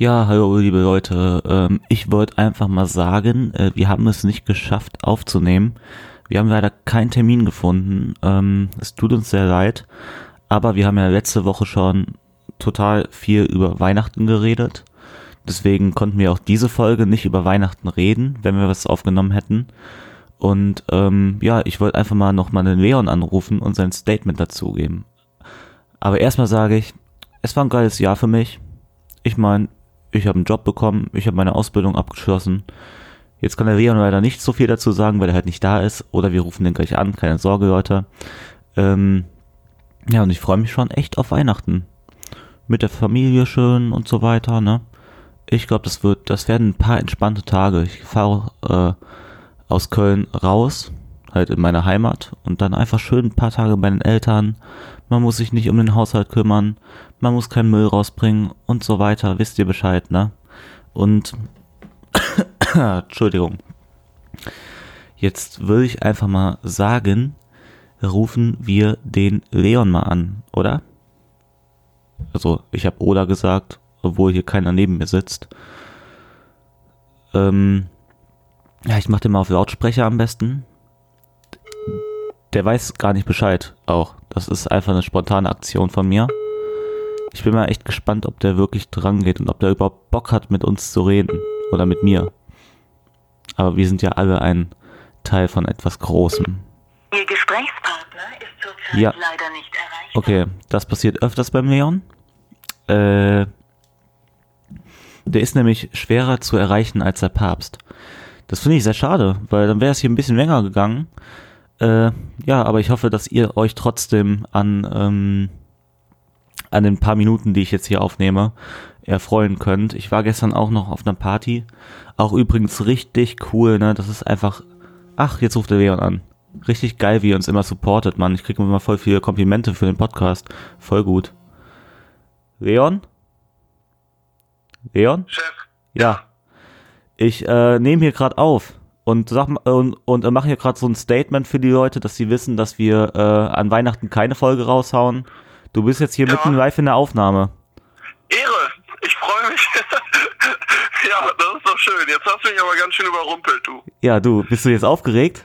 Ja, hallo liebe Leute. Ähm, ich wollte einfach mal sagen, äh, wir haben es nicht geschafft aufzunehmen. Wir haben leider keinen Termin gefunden. Ähm, es tut uns sehr leid. Aber wir haben ja letzte Woche schon total viel über Weihnachten geredet. Deswegen konnten wir auch diese Folge nicht über Weihnachten reden, wenn wir was aufgenommen hätten. Und ähm, ja, ich wollte einfach mal nochmal den Leon anrufen und sein Statement dazu geben. Aber erstmal sage ich, es war ein geiles Jahr für mich. Ich meine, ich habe einen Job bekommen, ich habe meine Ausbildung abgeschlossen. Jetzt kann der Leon leider nicht so viel dazu sagen, weil er halt nicht da ist. Oder wir rufen den gleich an, keine Sorge, Leute. Ähm, ja, und ich freue mich schon echt auf Weihnachten. Mit der Familie schön und so weiter, ne? Ich glaube, das wird, das werden ein paar entspannte Tage. Ich fahre äh, aus Köln raus, halt in meine Heimat und dann einfach schön ein paar Tage bei den Eltern. Man muss sich nicht um den Haushalt kümmern, man muss keinen Müll rausbringen und so weiter. Wisst ihr Bescheid, ne? Und Entschuldigung. Jetzt würde ich einfach mal sagen, rufen wir den Leon mal an, oder? Also, ich habe Oda gesagt, obwohl hier keiner neben mir sitzt. Ähm, ja, ich mach den mal auf Lautsprecher am besten. Der weiß gar nicht Bescheid auch. Das ist einfach eine spontane Aktion von mir. Ich bin mal echt gespannt, ob der wirklich dran geht und ob der überhaupt Bock hat, mit uns zu reden. Oder mit mir. Aber wir sind ja alle ein Teil von etwas Großem. Ihr Gesprächspartner ist zurzeit Ja. leider nicht erreichbar. Okay, das passiert öfters beim Leon. Äh, der ist nämlich schwerer zu erreichen als der Papst. Das finde ich sehr schade, weil dann wäre es hier ein bisschen länger gegangen. Äh, ja, aber ich hoffe, dass ihr euch trotzdem an, ähm, an den paar Minuten, die ich jetzt hier aufnehme, erfreuen könnt. Ich war gestern auch noch auf einer Party. Auch übrigens richtig cool, ne? Das ist einfach. Ach, jetzt ruft der Leon an. Richtig geil, wie ihr uns immer supportet, Mann. Ich kriege immer voll viele Komplimente für den Podcast. Voll gut. Leon? Leon? Chef, Ja. Ich äh, nehme hier gerade auf und sag mal- und, und äh, mache hier gerade so ein Statement für die Leute, dass sie wissen, dass wir äh, an Weihnachten keine Folge raushauen. Du bist jetzt hier Ja. mitten live in der Aufnahme. Ehre, ich freue mich. ja, das ist doch schön. Jetzt hast du mich aber ganz schön überrumpelt, du. Ja, du, bist du jetzt aufgeregt?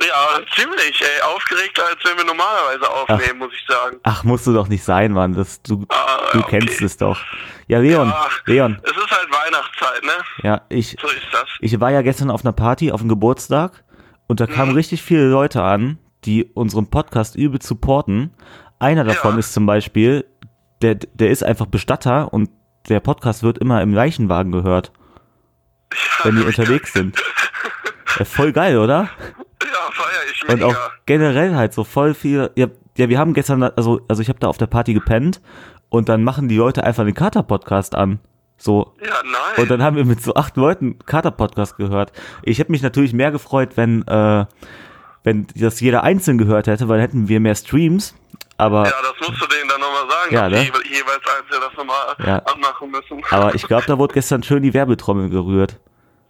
Ja, ziemlich, ey. Aufgeregter, als wenn wir normalerweise aufnehmen, muss ich sagen. Ach, musst du doch nicht sein, Mann. Das, du, Ah, du okay. kennst es doch. Ja, Leon, Ja. Leon, Es ist halt Weihnachtszeit, ne? ja, ich, So ist das. ich war ja gestern auf einer Party, auf einem Geburtstag und da kamen Mhm. richtig viele Leute an, die unseren Podcast übel supporten. Einer davon Ja. ist zum Beispiel, der, der ist einfach Bestatter und der Podcast wird immer im Leichenwagen gehört, wenn die unterwegs sind. Ja, voll geil, oder? Ja, feier ich Und mega. auch generell halt so voll viel. Ja, ja wir haben gestern, also, also ich habe da auf der Party gepennt und dann machen die Leute einfach den Kater-Podcast an. So, Ja, nein. und dann haben wir mit so acht Leuten Kater-Podcast gehört. Ich hätte mich natürlich mehr gefreut, wenn, äh, wenn das jeder einzeln gehört hätte, weil dann hätten wir mehr Streams. Aber, ja, das musst du denen dann nochmal sagen, Ja, ne? jeweils einzeln das nochmal Ja. anmachen müssen. aber ich glaube, da wurde gestern schön die Werbetrommel gerührt.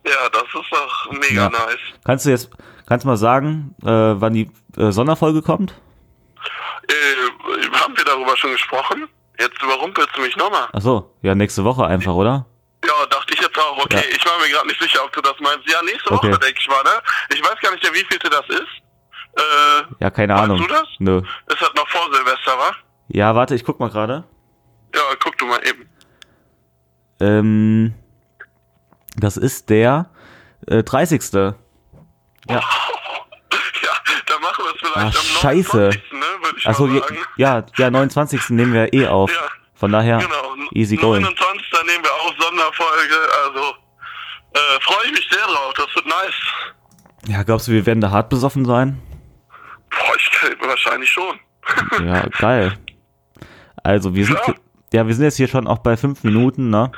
Ja, das ist doch mega Ja. nice. Kannst du jetzt, kannst du mal sagen, äh, wann die äh, Sonderfolge kommt? Äh, haben wir darüber schon gesprochen? Jetzt überrumpelst du mich nochmal. Ach so, ja, nächste Woche einfach, oder? Ja, dachte ich jetzt auch. Okay, Ja. ich war mir gerade nicht sicher, ob du das meinst. Ja, nächste Okay. Woche, denke ich mal, ne? Ich weiß gar nicht, der wievielte das ist. Äh, Ja, keine Ahnung. du das? Nö. ist das noch vor Silvester, wa? Ja, warte, ich guck mal gerade. Ja, guck du mal eben. Ähm, das ist der äh, 30. Ja, Ja, dann machen wir es vielleicht Ach, am scheiße. 29., ne? Ich achso, ja, ja, ja, 29. nehmen wir eh auf. Ja. Von daher, Genau. easy going. 29. nehmen wir auch Sonderfolge, also äh, freue ich mich sehr drauf, das wird nice. Ja, glaubst du, wir werden da hart besoffen sein? Boah, ich wahrscheinlich schon. Ja, geil. Also, wir sind, Ja. ja, wir sind jetzt hier schon auch bei fünf Minuten, ne?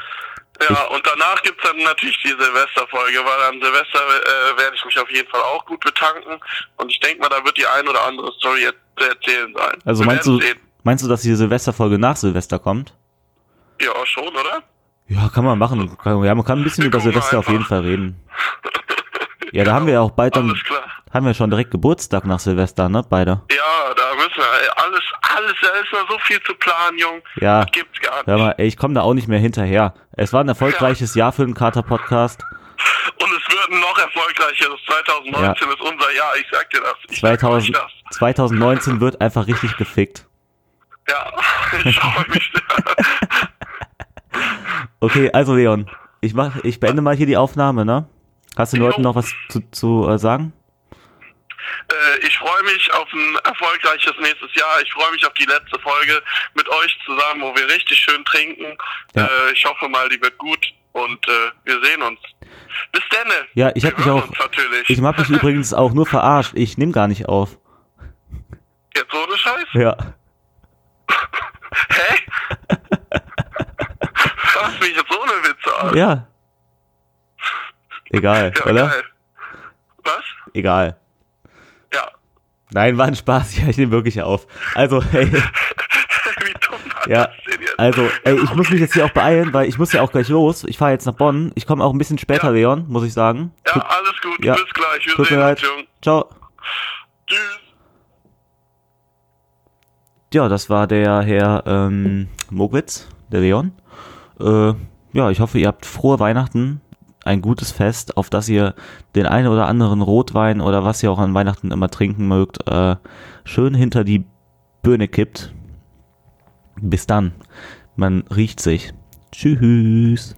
Ja, und danach gibt's dann natürlich die Silvesterfolge, weil an Silvester äh, werde ich mich auf jeden Fall auch gut betanken. Und ich denke mal, da wird die ein oder andere Story jetzt zu erzählen sein. Also Wir meinst du, sehen. meinst du, dass die Silvesterfolge nach Silvester kommt? Ja, schon, oder? Ja, kann man machen. Ja, man kann ein bisschen Wir über Silvester auf jeden Fall reden. Ja, da haben wir ja auch bald dann, haben wir schon direkt Geburtstag nach Silvester, ne? Beide. Ja, müssen ey, alles, alles, da ist noch so viel zu planen, Jung. Ja. Das gibt's gar nicht. Hör mal, ey, ich komme da auch nicht mehr hinterher. Es war ein erfolgreiches Jahr für den Kater-Podcast. Und es wird ein noch erfolgreicheres. 2019 ist unser Jahr, ich sag dir das. Ich sag 2000, euch das. 2019 wird einfach richtig gefickt. Ja, ich freue mich. Okay, also Leon, ich mach, ich beende mal hier die Aufnahme, ne? Hast du den. Leuten noch was zu, zu äh, sagen? Äh, ich freue mich auf ein erfolgreiches nächstes Jahr. Ich freue mich auf die letzte Folge mit euch zusammen, wo wir richtig schön trinken. Ja. Äh, ich hoffe mal, die wird gut und äh, wir sehen uns. Bis denne. Ja, ich hab Wir mich auch-. Ich hab mich übrigens auch nur verarscht. Ich nehme gar nicht auf. Jetzt ohne Scheiß? Ja. Hä? Fass mich jetzt ohne Witze an. Ja. Egal, Ja, oder? geil. Was? Egal. Nein, war ein Spaß. Ja, ich nehme wirklich auf. Also, hey, ja. Also, ey, ich muss mich jetzt hier auch beeilen, weil ich muss ja auch gleich los. Ich fahre jetzt nach Bonn. Ich komme auch ein bisschen später, Ja. Leon, muss ich sagen. Ja, Tut, alles gut. ja. Bis gleich. Wir tut mir sehen uns, Jung. Ciao. Tschüss. Ja, das war der Herr ähm, Mogwitz, der Leon. Äh, ja, ich hoffe, ihr habt frohe Weihnachten, ein gutes Fest, auf das ihr den einen oder anderen Rotwein oder was ihr auch an Weihnachten immer trinken mögt, äh, schön hinter die Birne kippt. Bis dann. Man riecht sich. Tschüss.